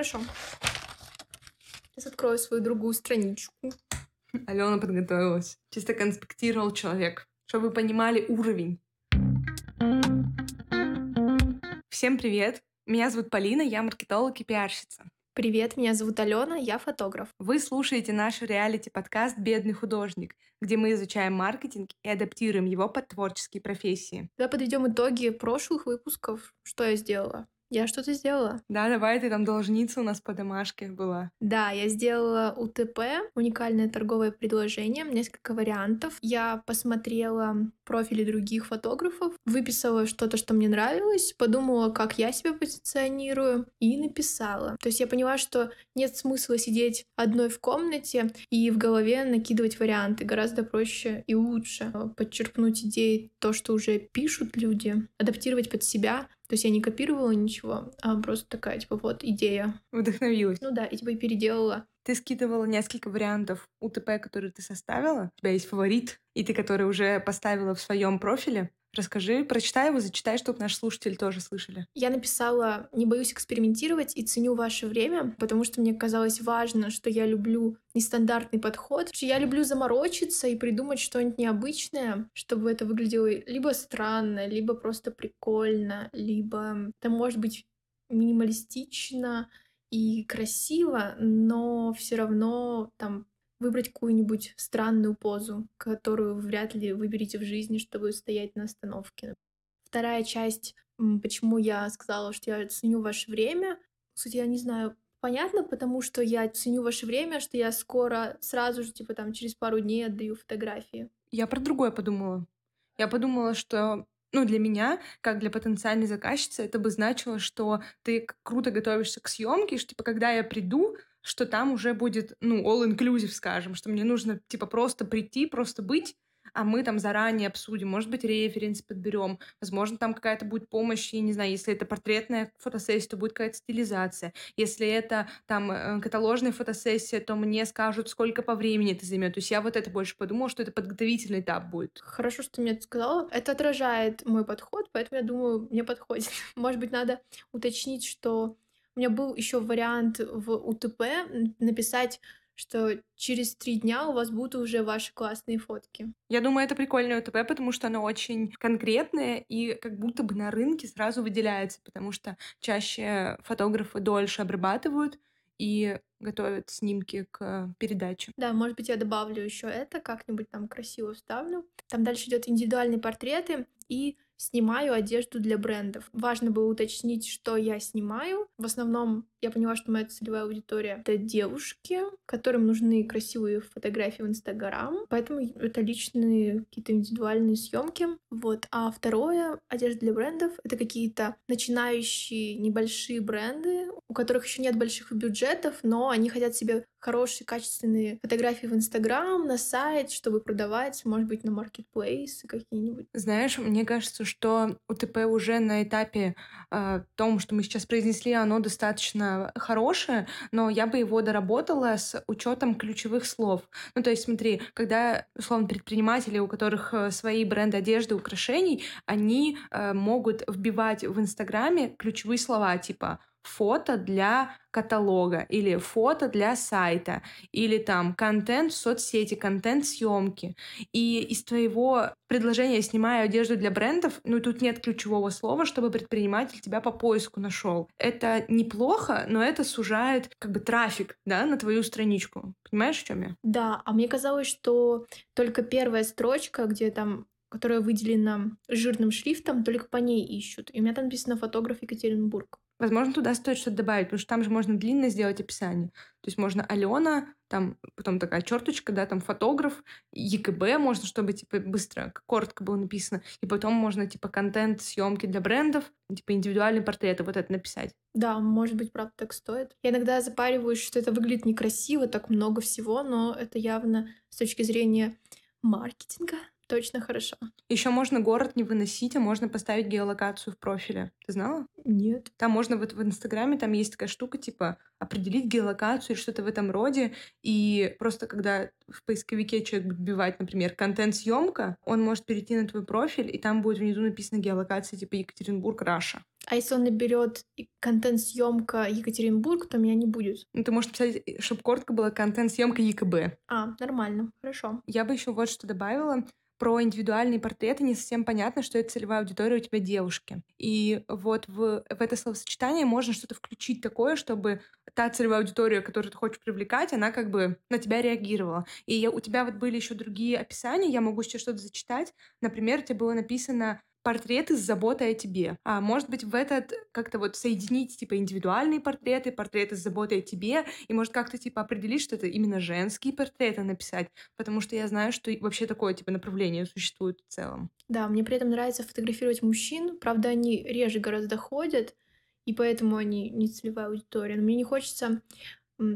Хорошо. Сейчас открою свою другую страничку. Алена подготовилась. Чисто конспектировал человек, чтобы вы понимали уровень. Всем привет! Меня зовут Полина, я маркетолог и пиарщица. Привет, меня зовут Алена, я фотограф. Вы слушаете наш реалити-подкаст «Бедный художник», где мы изучаем маркетинг и адаптируем его под творческие профессии. Давай подведем итоги прошлых выпусков. Что я сделала? Я что-то сделала. Да, давай, ты там должница у нас по домашке была. Да, я сделала УТП, уникальное торговое предложение, несколько вариантов. Я посмотрела профили других фотографов, выписала что-то, что мне нравилось, подумала, как я себя позиционирую, и написала. То есть я поняла, что нет смысла сидеть одной в комнате и в голове накидывать варианты. Гораздо проще и лучше подчерпнуть идеи, то, что уже пишут люди, адаптировать под себя, то есть я не копировала ничего, а просто такая, типа, вот, идея. Вдохновилась. Ну да, и типа и переделала. Ты скидывала несколько вариантов УТП, которые ты составила. У тебя есть фаворит, и ты который уже поставила в своем профиле. Расскажи, прочитай его, зачитай, чтобы наши слушатели тоже слышали. Я написала «Не боюсь экспериментировать и ценю ваше время», потому что мне казалось важно, что я люблю нестандартный подход, что я люблю заморочиться и придумать что-нибудь необычное, чтобы это выглядело либо странно, либо просто прикольно, либо это может быть минималистично и красиво, но все равно там выбрать какую-нибудь странную позу, которую вряд ли выберете в жизни, чтобы стоять на остановке. Вторая часть, почему я сказала, что я ценю ваше время. Кстати, я не знаю, понятно, потому что я ценю ваше время, что я скоро, сразу же, типа там через пару дней отдаю фотографии. Я про другое подумала. Я подумала, что ну, для меня, как для потенциальной заказчицы, это бы значило, что ты круто готовишься к съемке, что, типа, когда я приду, что там уже будет, ну, all-inclusive, скажем, что мне нужно, типа, просто прийти, просто быть, а мы там заранее обсудим, может быть, референс подберем, возможно, там какая-то будет помощь, я не знаю, если это портретная фотосессия, то будет какая-то стилизация, если это там э, каталожная фотосессия, то мне скажут, сколько по времени это займет. То есть я вот это больше подумала, что это подготовительный этап будет. Хорошо, что ты мне это сказала. Это отражает мой подход, поэтому я думаю, мне подходит. Может быть, надо уточнить, что у меня был еще вариант в УТП написать что через три дня у вас будут уже ваши классные фотки. Я думаю, это прикольное УТП, потому что оно очень конкретное и как будто бы на рынке сразу выделяется, потому что чаще фотографы дольше обрабатывают и готовят снимки к передаче. Да, может быть, я добавлю еще это, как-нибудь там красиво вставлю. Там дальше идет индивидуальные портреты и снимаю одежду для брендов. Важно было уточнить, что я снимаю. В основном я поняла, что моя целевая аудитория — это девушки, которым нужны красивые фотографии в Инстаграм, поэтому это личные какие-то индивидуальные съемки. Вот. А второе — одежда для брендов — это какие-то начинающие небольшие бренды, у которых еще нет больших бюджетов, но они хотят себе хорошие, качественные фотографии в Инстаграм, на сайт, чтобы продавать, может быть, на маркетплейсы какие-нибудь. Знаешь, мне кажется, что УТП уже на этапе э, том, что мы сейчас произнесли, оно достаточно хорошее, но я бы его доработала с учетом ключевых слов. Ну, то есть, смотри, когда, условно, предприниматели, у которых э, свои бренды одежды, украшений, они э, могут вбивать в Инстаграме ключевые слова типа фото для каталога или фото для сайта или там контент в соцсети, контент съемки. И из твоего предложения «снимаю одежду для брендов», ну тут нет ключевого слова, чтобы предприниматель тебя по поиску нашел. Это неплохо, но это сужает как бы трафик, да, на твою страничку. Понимаешь, в чем я? Да, а мне казалось, что только первая строчка, где там которая выделена жирным шрифтом, только по ней ищут. И у меня там написано фотограф Екатеринбург. Возможно, туда стоит что-то добавить, потому что там же можно длинно сделать описание. То есть можно Алена, там потом такая черточка, да, там фотограф, ЕКБ можно, чтобы типа быстро, коротко было написано. И потом можно типа контент, съемки для брендов, типа индивидуальные портреты, вот это написать. Да, может быть, правда так стоит. Я иногда запариваюсь, что это выглядит некрасиво, так много всего, но это явно с точки зрения маркетинга точно хорошо. Еще можно город не выносить, а можно поставить геолокацию в профиле. Ты знала? Нет. Там можно вот в Инстаграме, там есть такая штука, типа определить геолокацию или что-то в этом роде. И просто когда в поисковике человек будет вбивать, например, контент-съемка, он может перейти на твой профиль, и там будет внизу написано геолокация типа Екатеринбург, Раша. А если он наберет контент-съемка Екатеринбург, то меня не будет. Ну, ты можешь писать, чтобы коротко было контент-съемка ЕКБ. А, нормально, хорошо. Я бы еще вот что добавила про индивидуальные портреты не совсем понятно, что это целевая аудитория у тебя девушки. И вот в, в это словосочетание можно что-то включить такое, чтобы та целевая аудитория, которую ты хочешь привлекать, она как бы на тебя реагировала. И я, у тебя вот были еще другие описания, я могу сейчас что-то зачитать. Например, у тебя было написано портреты с заботой о тебе. А может быть, в этот как-то вот соединить, типа, индивидуальные портреты, портреты с заботой о тебе, и может как-то, типа, определить, что это именно женские портреты написать, потому что я знаю, что вообще такое, типа, направление существует в целом. Да, мне при этом нравится фотографировать мужчин, правда, они реже гораздо ходят, и поэтому они не целевая аудитория. Но мне не хочется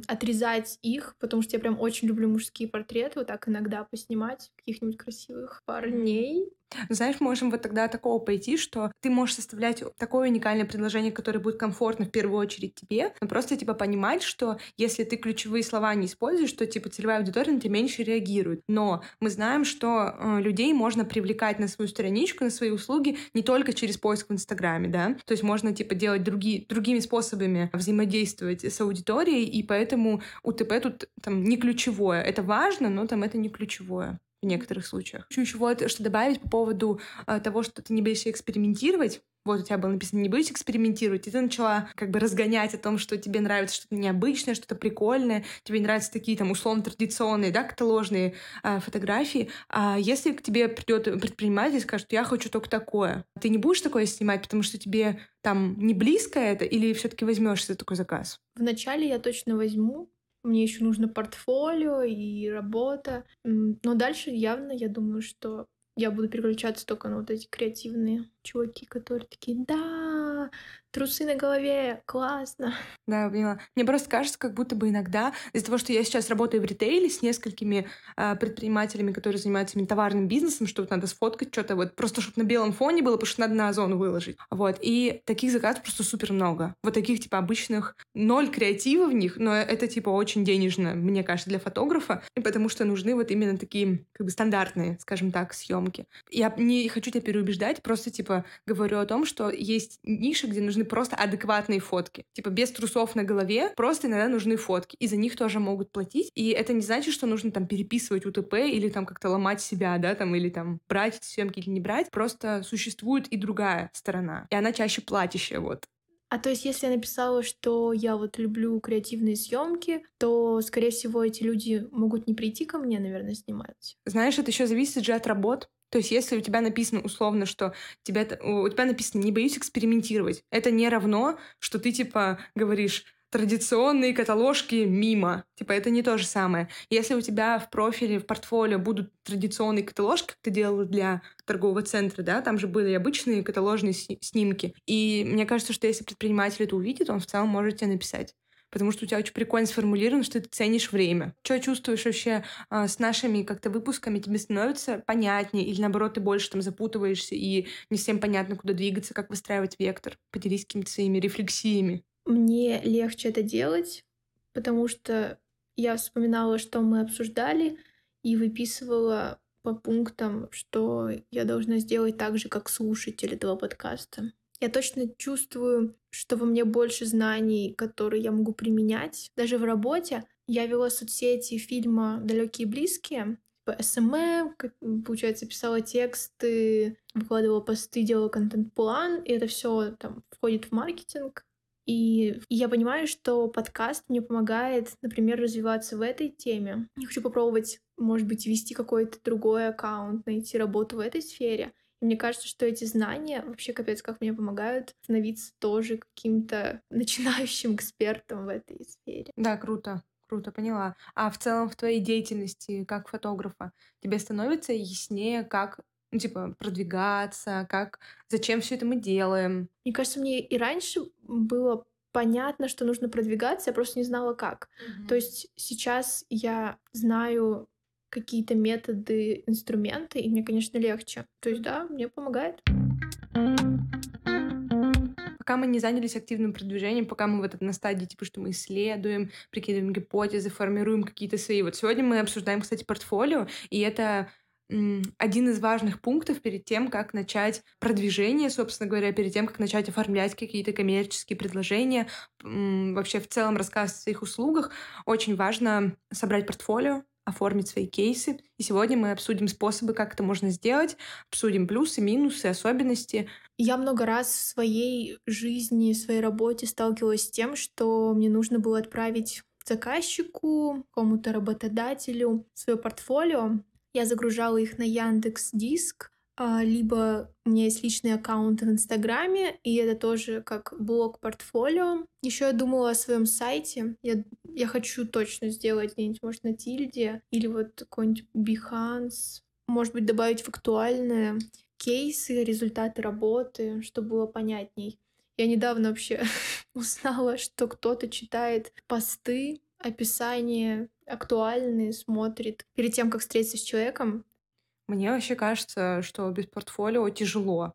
отрезать их, потому что я прям очень люблю мужские портреты, вот так иногда поснимать каких-нибудь красивых парней. Знаешь, можем вот тогда такого пойти, что ты можешь составлять такое уникальное предложение, которое будет комфортно в первую очередь тебе, но просто типа понимать, что если ты ключевые слова не используешь, то типа целевая аудитория на тебя меньше реагирует. Но мы знаем, что э, людей можно привлекать на свою страничку, на свои услуги не только через поиск в Инстаграме, да, то есть можно типа делать другие, другими способами взаимодействовать с аудиторией, и поэтому УТП тут там не ключевое. Это важно, но там это не ключевое в некоторых случаях. Хочу еще вот что добавить по поводу э, того, что ты не боишься экспериментировать. Вот у тебя было написано «не боюсь экспериментировать», и ты начала как бы разгонять о том, что тебе нравится что-то необычное, что-то прикольное, тебе нравятся такие там условно традиционные, да, каталожные э, фотографии. А если к тебе придет предприниматель и скажет, я хочу только такое, ты не будешь такое снимать, потому что тебе там не близко это, или все-таки возьмешь за такой заказ? Вначале я точно возьму, мне еще нужно портфолио и работа. Но дальше явно я думаю, что я буду переключаться только на вот эти креативные чуваки, которые такие, да, трусы на голове, классно. Да, поняла. Мне просто кажется, как будто бы иногда из-за того, что я сейчас работаю в ритейле с несколькими э, предпринимателями, которые занимаются именно товарным бизнесом, что вот надо сфоткать что-то вот просто, чтобы на белом фоне было, потому что надо на озон выложить. Вот. И таких заказов просто супер много. Вот таких, типа, обычных ноль креатива в них, но это, типа, очень денежно, мне кажется, для фотографа, и потому что нужны вот именно такие, как бы, стандартные, скажем так, съемки. Я не хочу тебя переубеждать, просто, типа, говорю о том, что есть ниши, где нужны просто адекватные фотки. Типа, без трусов на голове, просто иногда нужны фотки. И за них тоже могут платить. И это не значит, что нужно там переписывать УТП или там как-то ломать себя, да, там, или там брать съемки или не брать. Просто существует и другая сторона. И она чаще платящая, вот. А то есть, если я написала, что я вот люблю креативные съемки, то, скорее всего, эти люди могут не прийти ко мне, наверное, снимать. Знаешь, это еще зависит же от работ. То есть, если у тебя написано условно, что тебя, у тебя написано «не боюсь экспериментировать», это не равно, что ты, типа, говоришь традиционные каталожки мимо. Типа, это не то же самое. Если у тебя в профиле, в портфолио будут традиционные каталожки, как ты делал для торгового центра, да, там же были обычные каталожные снимки. И мне кажется, что если предприниматель это увидит, он в целом может тебе написать потому что у тебя очень прикольно сформулировано, что ты ценишь время. Что чувствуешь вообще а, с нашими как-то выпусками? Тебе становится понятнее или, наоборот, ты больше там запутываешься и не всем понятно, куда двигаться, как выстраивать вектор? Поделись какими-то своими рефлексиями. Мне легче это делать, потому что я вспоминала, что мы обсуждали, и выписывала по пунктам, что я должна сделать так же, как слушатель этого подкаста. Я точно чувствую, что во мне больше знаний, которые я могу применять. Даже в работе я вела соцсети фильма «Далекие и близкие», типа SMM, получается, писала тексты, выкладывала посты, делала контент-план, и это все там входит в маркетинг. И я понимаю, что подкаст мне помогает, например, развиваться в этой теме. Я хочу попробовать, может быть, вести какой-то другой аккаунт, найти работу в этой сфере. Мне кажется, что эти знания вообще капец как мне помогают становиться тоже каким-то начинающим экспертом в этой сфере. Да, круто. Круто, поняла. А в целом в твоей деятельности как фотографа тебе становится яснее, как ну, типа, продвигаться, как, зачем все это мы делаем? Мне кажется, мне и раньше было понятно, что нужно продвигаться, я просто не знала как. Mm-hmm. То есть сейчас я знаю какие-то методы, инструменты, и мне, конечно, легче. То есть, да, мне помогает. Пока мы не занялись активным продвижением, пока мы вот на стадии, типа, что мы исследуем, прикидываем гипотезы, формируем какие-то свои. Вот сегодня мы обсуждаем, кстати, портфолио, и это один из важных пунктов перед тем, как начать продвижение, собственно говоря, перед тем, как начать оформлять какие-то коммерческие предложения, вообще в целом рассказывать о своих услугах, очень важно собрать портфолио, оформить свои кейсы. И сегодня мы обсудим способы, как это можно сделать, обсудим плюсы, минусы, особенности. Я много раз в своей жизни, в своей работе сталкивалась с тем, что мне нужно было отправить заказчику, какому-то работодателю свое портфолио. Я загружала их на Яндекс Диск, либо у меня есть личный аккаунт в Инстаграме, и это тоже как блог портфолио. Еще я думала о своем сайте. Я, я хочу точно сделать где-нибудь, может, на Тильде, или вот какой-нибудь Behance. Может быть, добавить в актуальные кейсы, результаты работы, чтобы было понятней. Я недавно вообще узнала, что кто-то читает посты, описание актуальные, смотрит перед тем, как встретиться с человеком. Мне вообще кажется, что без портфолио тяжело.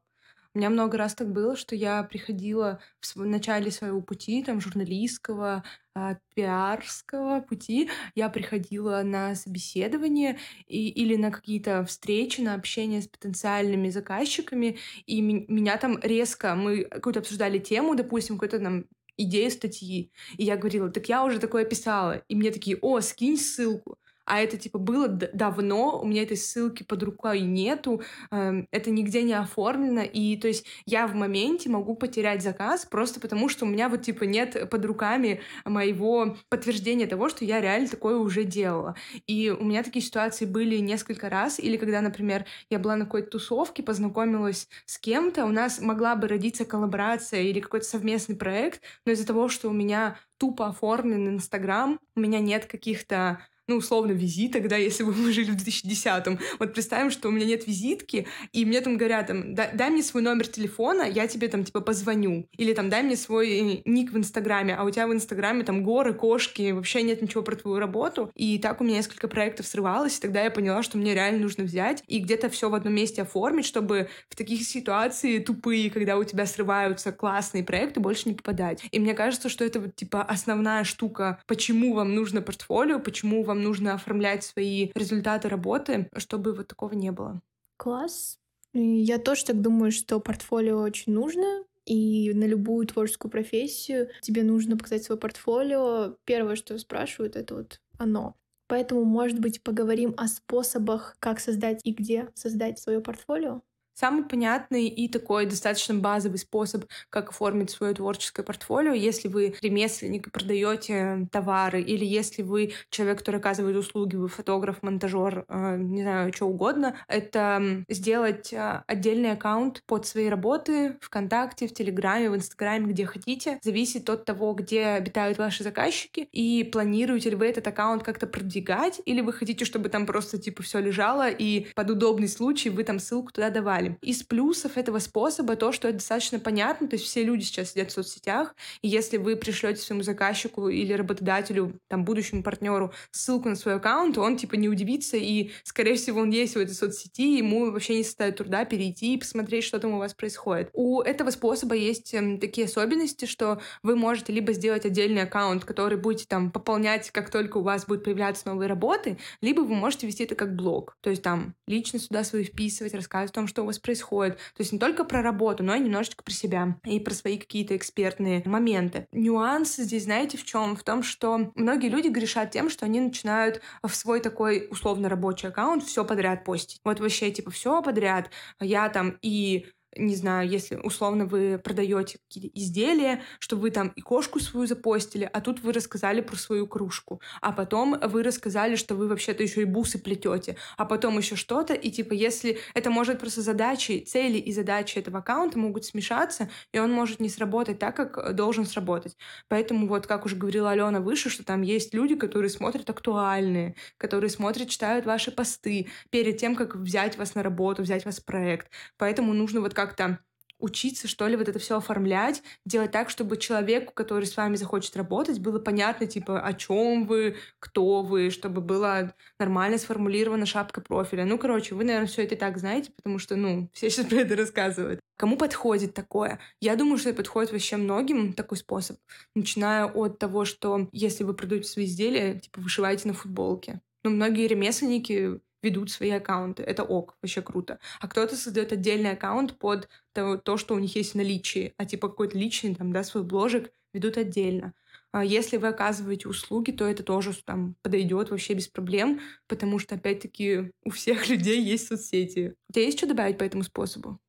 У меня много раз так было, что я приходила в начале своего пути, там, журналистского, а, пиарского пути, я приходила на собеседование и, или на какие-то встречи, на общение с потенциальными заказчиками, и меня там резко, мы какую-то обсуждали тему, допустим, какой-то там идею статьи, и я говорила, так я уже такое писала, и мне такие, о, скинь ссылку а это типа было давно, у меня этой ссылки под рукой нету, эм, это нигде не оформлено, и то есть я в моменте могу потерять заказ просто потому, что у меня вот типа нет под руками моего подтверждения того, что я реально такое уже делала. И у меня такие ситуации были несколько раз, или когда, например, я была на какой-то тусовке, познакомилась с кем-то, у нас могла бы родиться коллаборация или какой-то совместный проект, но из-за того, что у меня тупо оформлен Инстаграм, у меня нет каких-то ну, условно, визиток, да, если бы мы жили в 2010-м. Вот представим, что у меня нет визитки, и мне там говорят, там, дай, дай мне свой номер телефона, я тебе там, типа, позвоню. Или там, дай мне свой э, ник в Инстаграме, а у тебя в Инстаграме там горы, кошки, вообще нет ничего про твою работу. И так у меня несколько проектов срывалось, и тогда я поняла, что мне реально нужно взять и где-то все в одном месте оформить, чтобы в таких ситуациях тупые, когда у тебя срываются классные проекты, больше не попадать. И мне кажется, что это вот, типа, основная штука, почему вам нужно портфолио, почему вам вам нужно оформлять свои результаты работы, чтобы вот такого не было. Класс. Я тоже так думаю, что портфолио очень нужно, и на любую творческую профессию тебе нужно показать свое портфолио. Первое, что спрашивают, это вот оно. Поэтому, может быть, поговорим о способах, как создать и где создать свое портфолио. Самый понятный и такой достаточно базовый способ, как оформить свое творческое портфолио, если вы ремесленник и продаете товары, или если вы человек, который оказывает услуги, вы фотограф, монтажер, э, не знаю, что угодно, это сделать э, отдельный аккаунт под свои работы ВКонтакте, в Телеграме, в Инстаграме, где хотите. Зависит от того, где обитают ваши заказчики, и планируете ли вы этот аккаунт как-то продвигать, или вы хотите, чтобы там просто типа все лежало, и под удобный случай вы там ссылку туда давали далее. Из плюсов этого способа то, что это достаточно понятно, то есть все люди сейчас сидят в соцсетях, и если вы пришлете своему заказчику или работодателю, там, будущему партнеру ссылку на свой аккаунт, он, типа, не удивится, и, скорее всего, он есть в этой соцсети, ему вообще не составит труда перейти и посмотреть, что там у вас происходит. У этого способа есть эм, такие особенности, что вы можете либо сделать отдельный аккаунт, который будете там пополнять, как только у вас будут появляться новые работы, либо вы можете вести это как блог. То есть там лично сюда свои вписывать, рассказывать о том, что у вас происходит. То есть не только про работу, но и немножечко про себя и про свои какие-то экспертные моменты. Нюанс здесь, знаете, в чем? В том, что многие люди грешат тем, что они начинают в свой такой условно рабочий аккаунт все подряд постить. Вот вообще, типа, все подряд. Я там и не знаю, если условно вы продаете какие-то изделия, что вы там и кошку свою запостили, а тут вы рассказали про свою кружку, а потом вы рассказали, что вы вообще-то еще и бусы плетете, а потом еще что-то, и типа если это может просто задачи, цели и задачи этого аккаунта могут смешаться, и он может не сработать так, как должен сработать. Поэтому вот, как уже говорила Алена выше, что там есть люди, которые смотрят актуальные, которые смотрят, читают ваши посты перед тем, как взять вас на работу, взять вас в проект. Поэтому нужно вот как-то учиться, что ли, вот это все оформлять, делать так, чтобы человеку, который с вами захочет работать, было понятно, типа, о чем вы, кто вы, чтобы была нормально сформулирована шапка профиля. Ну, короче, вы, наверное, все это и так знаете, потому что, ну, все сейчас про это рассказывают. Кому подходит такое? Я думаю, что это подходит вообще многим такой способ. Начиная от того, что если вы продаете свои изделия, типа, вышиваете на футболке. Ну, многие ремесленники ведут свои аккаунты. Это ок, вообще круто. А кто-то создает отдельный аккаунт под то, то, что у них есть в наличии, а типа какой-то личный, там, да, свой бложек ведут отдельно. А если вы оказываете услуги, то это тоже там подойдет вообще без проблем, потому что, опять-таки, у всех людей есть соцсети. У тебя есть что добавить по этому способу?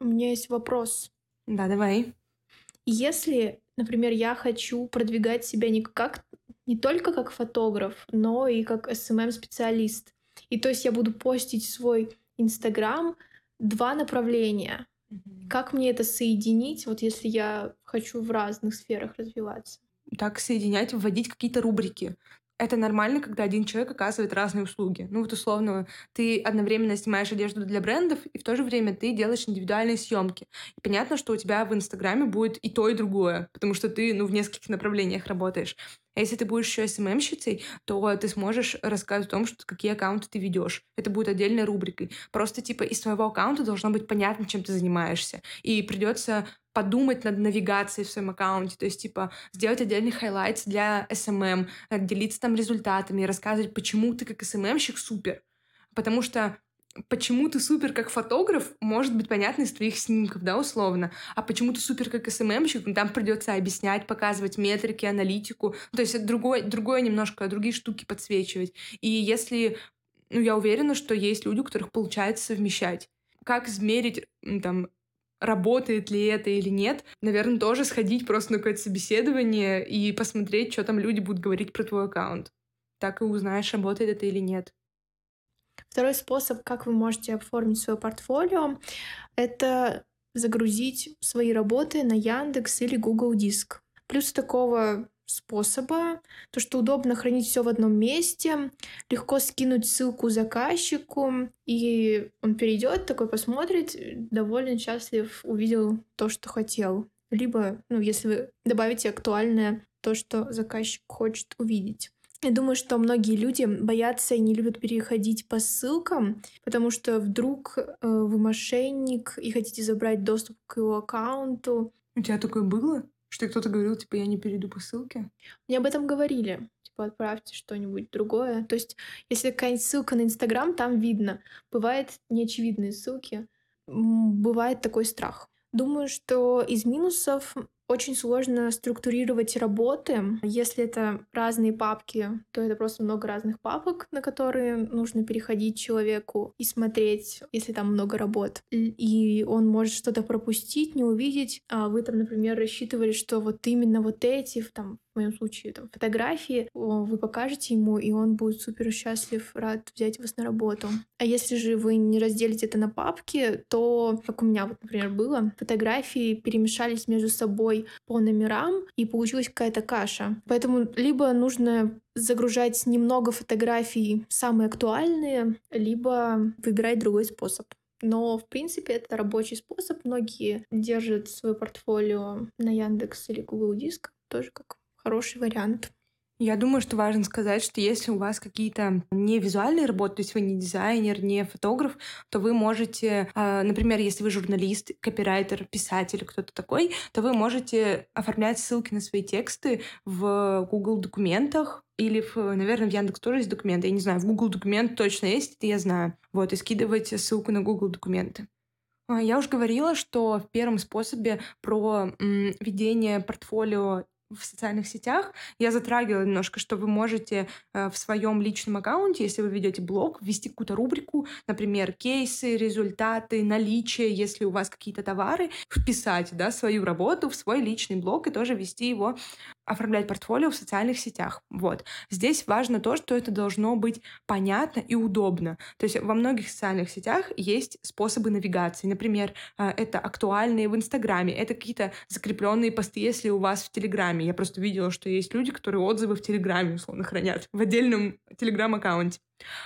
У меня есть вопрос. Да, давай. Если, например, я хочу продвигать себя не как не только как фотограф, но и как SMM-специалист. И то есть я буду постить свой Инстаграм два направления. Mm-hmm. Как мне это соединить, вот если я хочу в разных сферах развиваться? Так соединять, вводить какие-то рубрики это нормально, когда один человек оказывает разные услуги. Ну вот условно, ты одновременно снимаешь одежду для брендов, и в то же время ты делаешь индивидуальные съемки. И понятно, что у тебя в Инстаграме будет и то, и другое, потому что ты ну, в нескольких направлениях работаешь. А если ты будешь еще SMM-щицей, то ты сможешь рассказывать о том, что, какие аккаунты ты ведешь. Это будет отдельной рубрикой. Просто типа из твоего аккаунта должно быть понятно, чем ты занимаешься. И придется подумать над навигацией в своем аккаунте, то есть, типа, сделать отдельный highlight для SMM, э, делиться там результатами, рассказывать, почему ты как SMM-щик супер. Потому что почему ты супер как фотограф, может быть понятно из твоих снимков, да, условно, а почему ты супер как СММщик, ну, там придется объяснять, показывать метрики, аналитику, то есть другое, другое немножко, другие штуки подсвечивать. И если, ну, я уверена, что есть люди, у которых получается совмещать. Как измерить там работает ли это или нет. Наверное, тоже сходить просто на какое-то собеседование и посмотреть, что там люди будут говорить про твой аккаунт. Так и узнаешь, работает это или нет. Второй способ, как вы можете оформить свое портфолио, это загрузить свои работы на Яндекс или Google Диск. Плюс такого способа, то, что удобно хранить все в одном месте, легко скинуть ссылку заказчику, и он перейдет, такой посмотрит, довольно счастлив, увидел то, что хотел. Либо, ну, если вы добавите актуальное, то, что заказчик хочет увидеть. Я думаю, что многие люди боятся и не любят переходить по ссылкам, потому что вдруг э, вы мошенник и хотите забрать доступ к его аккаунту. У тебя такое было? Что кто-то говорил, типа, я не перейду по ссылке? Мне об этом говорили. Типа, отправьте что-нибудь другое. То есть, если какая-нибудь ссылка на Инстаграм, там видно. Бывают неочевидные ссылки. Бывает такой страх. Думаю, что из минусов очень сложно структурировать работы. Если это разные папки, то это просто много разных папок, на которые нужно переходить человеку и смотреть, если там много работ. И он может что-то пропустить, не увидеть. А вы там, например, рассчитывали, что вот именно вот эти, там, в моем случае, там, фотографии, вы покажете ему, и он будет супер счастлив, рад взять вас на работу. А если же вы не разделите это на папки, то, как у меня вот, например, было, фотографии перемешались между собой по номерам, и получилась какая-то каша. Поэтому либо нужно загружать немного фотографий, самые актуальные, либо выбирать другой способ. Но, в принципе, это рабочий способ. Многие держат свое портфолио на Яндекс или Google Диск, тоже как хороший вариант. Я думаю, что важно сказать, что если у вас какие-то не визуальные работы, то есть вы не дизайнер, не фотограф, то вы можете, а, например, если вы журналист, копирайтер, писатель, кто-то такой, то вы можете оформлять ссылки на свои тексты в Google документах, или, в, наверное, в Яндекс тоже есть документы. Я не знаю, в Google документ точно есть, это я знаю. Вот, и скидывать ссылку на Google документы. А, я уже говорила, что в первом способе про ведение портфолио в социальных сетях. Я затрагивала немножко, что вы можете э, в своем личном аккаунте, если вы ведете блог, ввести какую-то рубрику, например, кейсы, результаты, наличие, если у вас какие-то товары, вписать да, свою работу в свой личный блог и тоже вести его оформлять портфолио в социальных сетях. Вот. Здесь важно то, что это должно быть понятно и удобно. То есть во многих социальных сетях есть способы навигации. Например, э, это актуальные в Инстаграме, это какие-то закрепленные посты, если у вас в Телеграме. Я просто видела, что есть люди, которые отзывы в Телеграме, условно, хранят в отдельном Телеграм-аккаунте.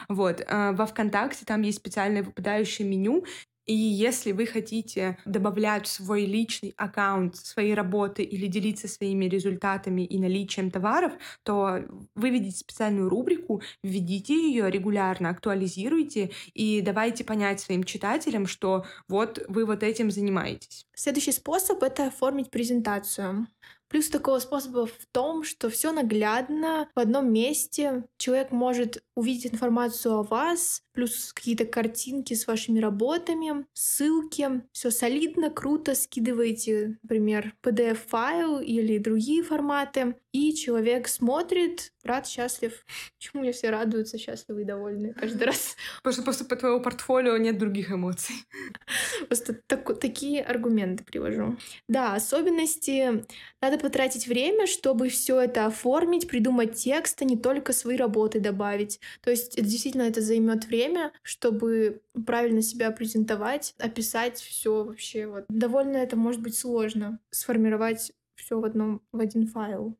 Вот. Э, во ВКонтакте там есть специальное выпадающее меню, и если вы хотите добавлять в свой личный аккаунт свои работы или делиться своими результатами и наличием товаров, то выведите специальную рубрику, введите ее регулярно, актуализируйте и давайте понять своим читателям, что вот вы вот этим занимаетесь. Следующий способ — это оформить презентацию. Плюс такого способа в том, что все наглядно в одном месте. Человек может увидеть информацию о вас, плюс какие-то картинки с вашими работами, ссылки. Все солидно, круто. Скидываете, например, PDF-файл или другие форматы. И человек смотрит, рад, счастлив. Почему мне все радуются, счастливы и довольны каждый раз? Просто, просто по твоему портфолио нет других эмоций. Просто так, такие аргументы привожу. Да, особенности. Надо потратить время, чтобы все это оформить, придумать текст, а не только свои работы добавить. То есть действительно это займет время, чтобы правильно себя презентовать, описать все вообще. Вот. Довольно это может быть сложно сформировать все в одном в один файл.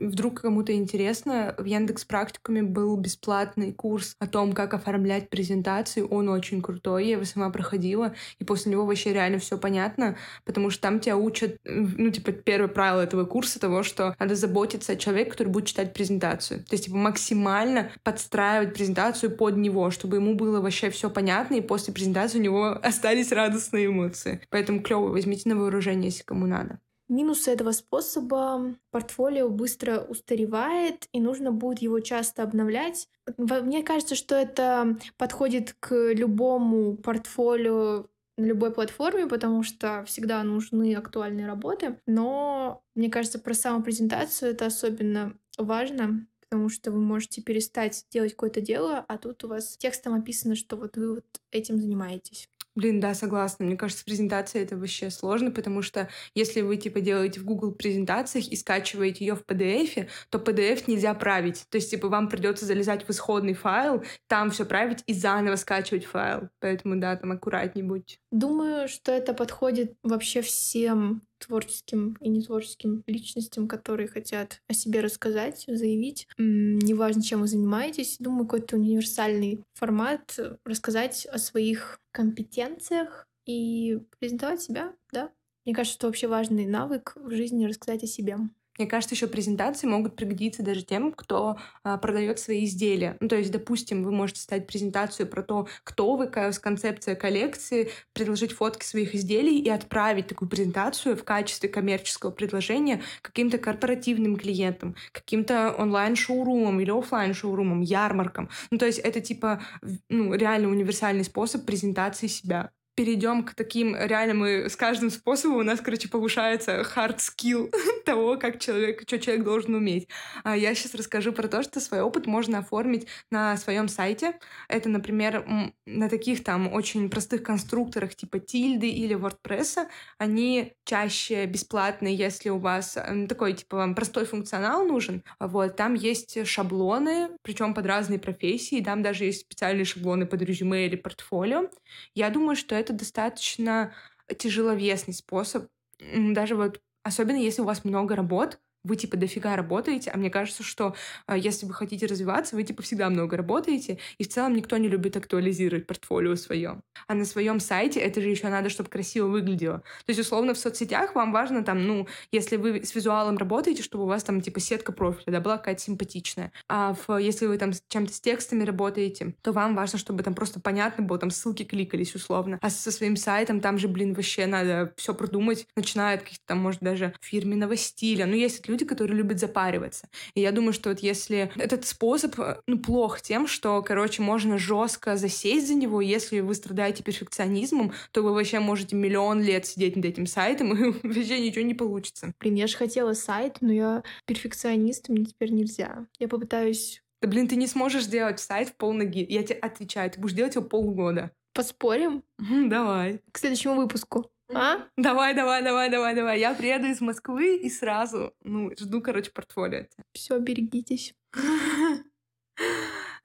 Вдруг кому-то интересно, в Яндекс Практикуме был бесплатный курс о том, как оформлять презентации. Он очень крутой, я его сама проходила, и после него вообще реально все понятно, потому что там тебя учат, ну, типа, первое правило этого курса того, что надо заботиться о человеке, который будет читать презентацию. То есть, типа, максимально подстраивать презентацию под него, чтобы ему было вообще все понятно, и после презентации у него остались радостные эмоции. Поэтому клево, возьмите на вооружение, если кому надо. Минусы этого способа — портфолио быстро устаревает, и нужно будет его часто обновлять. Мне кажется, что это подходит к любому портфолио на любой платформе, потому что всегда нужны актуальные работы. Но мне кажется, про самопрезентацию это особенно важно, потому что вы можете перестать делать какое-то дело, а тут у вас текстом описано, что вот вы вот этим занимаетесь. Блин, да, согласна. Мне кажется, презентация это вообще сложно, потому что если вы типа делаете в Google презентациях и скачиваете ее в PDF, то PDF нельзя править. То есть типа вам придется залезать в исходный файл, там все править и заново скачивать файл. Поэтому да, там аккуратней будьте. Думаю, что это подходит вообще всем творческим и нетворческим личностям, которые хотят о себе рассказать, заявить. Неважно, чем вы занимаетесь. Думаю, какой-то универсальный формат рассказать о своих компетенциях и презентовать себя, да. Мне кажется, что вообще важный навык в жизни рассказать о себе. Мне кажется, еще презентации могут пригодиться даже тем, кто а, продает свои изделия. Ну, то есть, допустим, вы можете ставить презентацию про то, кто вы, какая концепция коллекции, предложить фотки своих изделий и отправить такую презентацию в качестве коммерческого предложения каким-то корпоративным клиентам, каким-то онлайн-шоурумам или офлайн шоурумам ярмаркам. Ну, то есть это типа ну, реально универсальный способ презентации себя перейдем к таким реально мы с каждым способом у нас, короче, повышается hard skill того, как человек, что человек должен уметь. А я сейчас расскажу про то, что свой опыт можно оформить на своем сайте. Это, например, на таких там очень простых конструкторах типа тильды или WordPress. Они чаще бесплатные, если у вас такой, типа, вам простой функционал нужен. Вот, там есть шаблоны, причем под разные профессии. Там даже есть специальные шаблоны под резюме или портфолио. Я думаю, что это это достаточно тяжеловесный способ. Даже вот, особенно если у вас много работ, вы типа дофига работаете, а мне кажется, что э, если вы хотите развиваться, вы типа всегда много работаете, и в целом никто не любит актуализировать портфолио свое. А на своем сайте это же еще надо, чтобы красиво выглядело. То есть, условно, в соцсетях вам важно там, ну, если вы с визуалом работаете, чтобы у вас там типа сетка профиля, да, была какая-то симпатичная. А в, если вы там с чем-то с текстами работаете, то вам важно, чтобы там просто понятно было, там ссылки кликались условно. А со своим сайтом там же, блин, вообще надо все продумать, начиная от каких-то там, может, даже фирменного стиля. Ну, есть люди, которые любят запариваться. И я думаю, что вот если этот способ, э, ну, плох тем, что, короче, можно жестко засесть за него, если вы страдаете перфекционизмом, то вы вообще можете миллион лет сидеть над этим сайтом, и вообще ничего не получится. Блин, я же хотела сайт, но я перфекционист, мне теперь нельзя. Я попытаюсь да блин, ты не сможешь сделать сайт в полноги. Я тебе отвечаю, ты будешь делать его полгода. Поспорим? Давай. К следующему выпуску. А? Давай, давай, давай, давай, давай. Я приеду из Москвы и сразу, ну, жду, короче, портфолио. Все, берегитесь.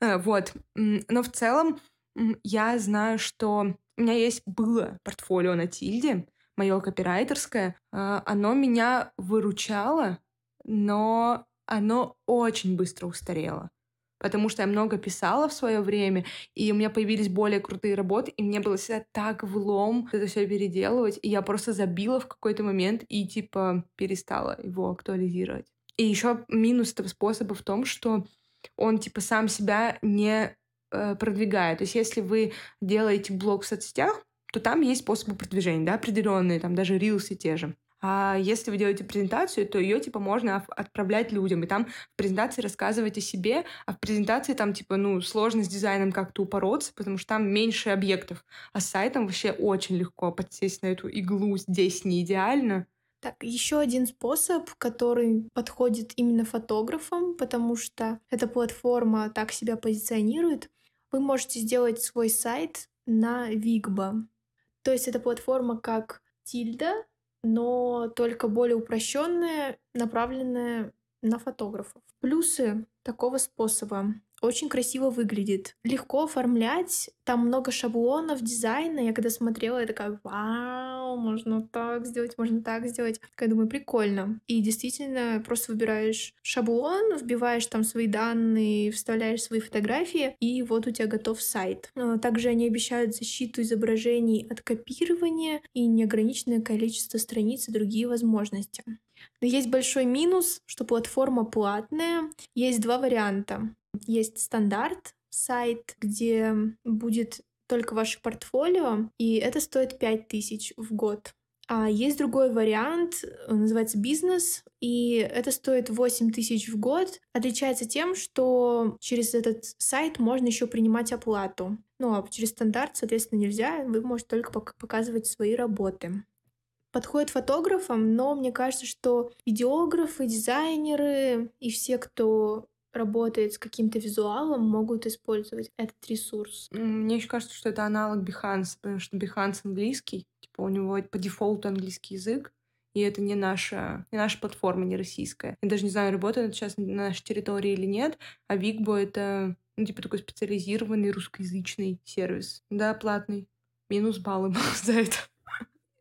Э, вот. Но в целом я знаю, что у меня есть было портфолио на Тильде, мое копирайтерское. Э, оно меня выручало, но оно очень быстро устарело потому что я много писала в свое время, и у меня появились более крутые работы, и мне было всегда так влом это все переделывать, и я просто забила в какой-то момент и типа перестала его актуализировать. И еще минус этого способа в том, что он типа сам себя не э, продвигает. То есть если вы делаете блог в соцсетях, то там есть способы продвижения, да, определенные, там даже рилсы те же. А если вы делаете презентацию, то ее, типа, можно отправлять людям. И там в презентации рассказывать о себе, а в презентации там, типа, ну, сложно с дизайном как-то упороться, потому что там меньше объектов. А с сайтом вообще очень легко подсесть на эту иглу. Здесь не идеально. Так, еще один способ, который подходит именно фотографам, потому что эта платформа так себя позиционирует. Вы можете сделать свой сайт на Wigbo. То есть это платформа как Тильда, но только более упрощенная, направленная на фотографов. Плюсы такого способа. Очень красиво выглядит. Легко оформлять. Там много шаблонов, дизайна. Я когда смотрела, я такая, вау, можно так сделать, можно так сделать. Я думаю, прикольно. И действительно, просто выбираешь шаблон, вбиваешь там свои данные, вставляешь свои фотографии, и вот у тебя готов сайт. А, также они обещают защиту изображений от копирования и неограниченное количество страниц и другие возможности. Но есть большой минус, что платформа платная. Есть два варианта. Есть стандарт сайт, где будет только ваше портфолио, и это стоит 5000 в год. А есть другой вариант, называется бизнес, и это стоит 8 тысяч в год. Отличается тем, что через этот сайт можно еще принимать оплату. Ну, а через стандарт, соответственно, нельзя, вы можете только показывать свои работы подходит фотографам, но мне кажется, что видеографы, дизайнеры и все, кто работает с каким-то визуалом, могут использовать этот ресурс. Мне еще кажется, что это аналог Behance, потому что Behance английский, типа у него по дефолту английский язык, и это не наша, не наша платформа, не российская. Я даже не знаю, работает это сейчас на нашей территории или нет, а Wigbo — это, ну, типа такой специализированный русскоязычный сервис. Да, платный. Минус баллы за это.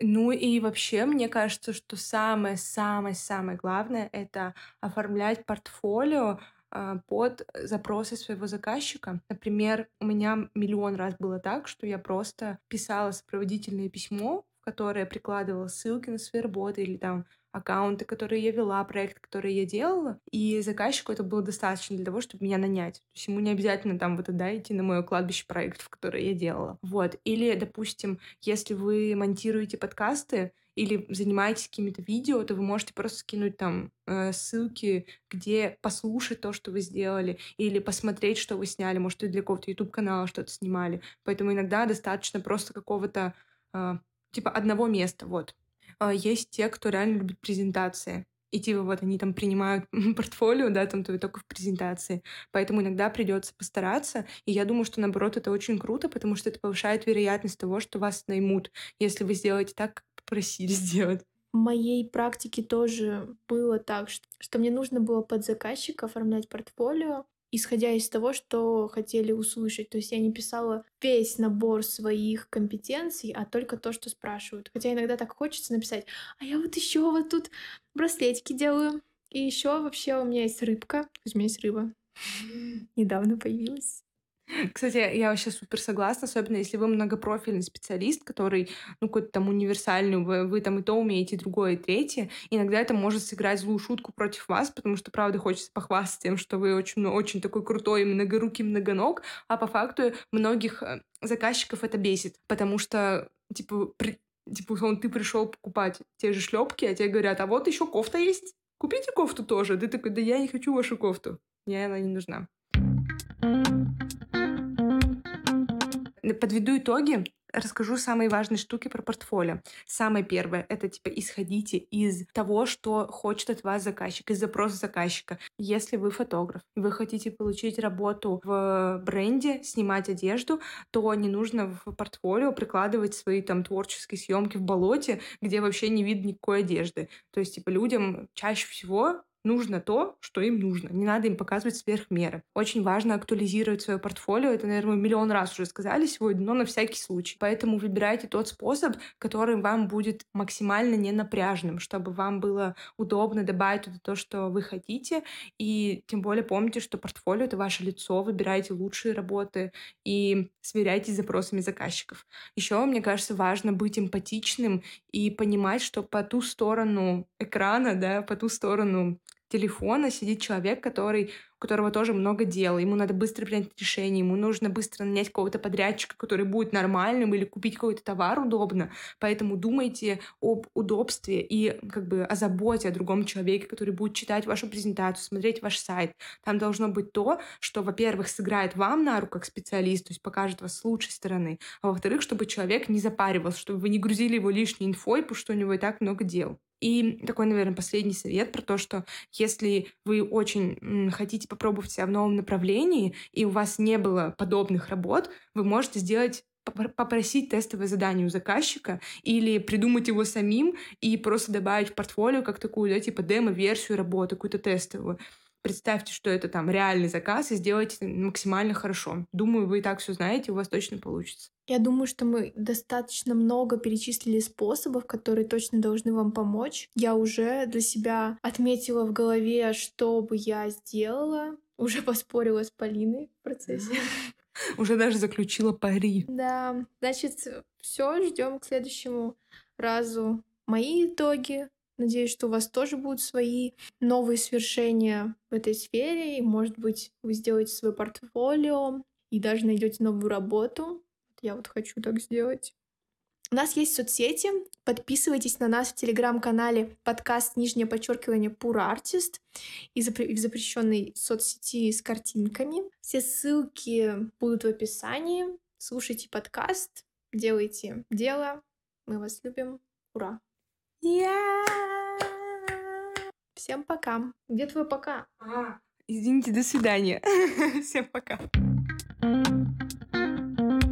Ну и вообще, мне кажется, что самое-самое-самое главное — это оформлять портфолио а, под запросы своего заказчика. Например, у меня миллион раз было так, что я просто писала сопроводительное письмо, в которое прикладывала ссылки на свои работы или там аккаунты, которые я вела, проект, который я делала, и заказчику это было достаточно для того, чтобы меня нанять. То есть ему не обязательно там вот да, идти на мое кладбище проектов, которые я делала. Вот. Или, допустим, если вы монтируете подкасты, или занимаетесь какими-то видео, то вы можете просто скинуть там э, ссылки, где послушать то, что вы сделали, или посмотреть, что вы сняли, может, и для какого-то YouTube-канала что-то снимали. Поэтому иногда достаточно просто какого-то, э, типа, одного места, вот. А, есть те, кто реально любит презентации. И типа вот они там принимают портфолио, да, там только в презентации. Поэтому иногда придется постараться. И я думаю, что наоборот это очень круто, потому что это повышает вероятность того, что вас наймут, если вы сделаете так, как попросили сделать. В моей практике тоже было так, что, что мне нужно было под заказчика оформлять портфолио, исходя из того, что хотели услышать. То есть я не писала весь набор своих компетенций, а только то, что спрашивают. Хотя иногда так хочется написать, а я вот еще вот тут браслетики делаю. И еще вообще у меня есть рыбка. То есть у меня есть рыба. Недавно появилась. Кстати, я вообще супер согласна, особенно если вы многопрофильный специалист, который, ну, какой-то там универсальный, вы, вы там и то умеете, и другое, и третье. Иногда это может сыграть злую шутку против вас, потому что, правда, хочется похвастаться тем, что вы очень, ну, очень такой крутой, многорукий, многоног, а по факту многих э, заказчиков это бесит, потому что, типа, при, типа, условно, ты пришел покупать те же шлепки, а тебе говорят, а вот еще кофта есть, купите кофту тоже. Ты такой, да я не хочу вашу кофту, мне она не нужна. Подведу итоги, расскажу самые важные штуки про портфолио. Самое первое — это, типа, исходите из того, что хочет от вас заказчик, из запроса заказчика. Если вы фотограф, вы хотите получить работу в бренде, снимать одежду, то не нужно в портфолио прикладывать свои там творческие съемки в болоте, где вообще не видно никакой одежды. То есть, типа, людям чаще всего нужно то, что им нужно. Не надо им показывать сверх меры. Очень важно актуализировать свое портфолио. Это, наверное, миллион раз уже сказали сегодня, но на всякий случай. Поэтому выбирайте тот способ, который вам будет максимально не напряжным, чтобы вам было удобно добавить туда то, что вы хотите. И тем более помните, что портфолио — это ваше лицо. Выбирайте лучшие работы и сверяйтесь с запросами заказчиков. Еще, мне кажется, важно быть эмпатичным и понимать, что по ту сторону экрана, да, по ту сторону телефона сидит человек, который, у которого тоже много дел, ему надо быстро принять решение, ему нужно быстро нанять какого-то подрядчика, который будет нормальным, или купить какой-то товар удобно. Поэтому думайте об удобстве и как бы о заботе о другом человеке, который будет читать вашу презентацию, смотреть ваш сайт. Там должно быть то, что, во-первых, сыграет вам на руку как специалист, то есть покажет вас с лучшей стороны, а во-вторых, чтобы человек не запаривался, чтобы вы не грузили его лишней инфой, потому что у него и так много дел. И такой, наверное, последний совет про то, что если вы очень хотите попробовать себя в новом направлении, и у вас не было подобных работ, вы можете сделать попросить тестовое задание у заказчика или придумать его самим и просто добавить в портфолио как такую, да, типа демо-версию работы, какую-то тестовую. Представьте, что это там реальный заказ и сделайте максимально хорошо. Думаю, вы и так все знаете, у вас точно получится. Я думаю, что мы достаточно много перечислили способов, которые точно должны вам помочь. Я уже для себя отметила в голове, что бы я сделала. Уже поспорила с Полиной в процессе. Уже даже заключила пари. Да, значит, все, ждем к следующему разу мои итоги, Надеюсь, что у вас тоже будут свои новые свершения в этой сфере, и, может быть, вы сделаете свое портфолио и даже найдете новую работу. Я вот хочу так сделать. У нас есть соцсети. Подписывайтесь на нас в телеграм-канале подкаст нижнее подчеркивание Pure Artist и в запрещенной соцсети с картинками. Все ссылки будут в описании. Слушайте подкаст, делайте дело. Мы вас любим. Ура! Yeah! Всем пока. Где твой пока? А, извините, до свидания. Всем пока.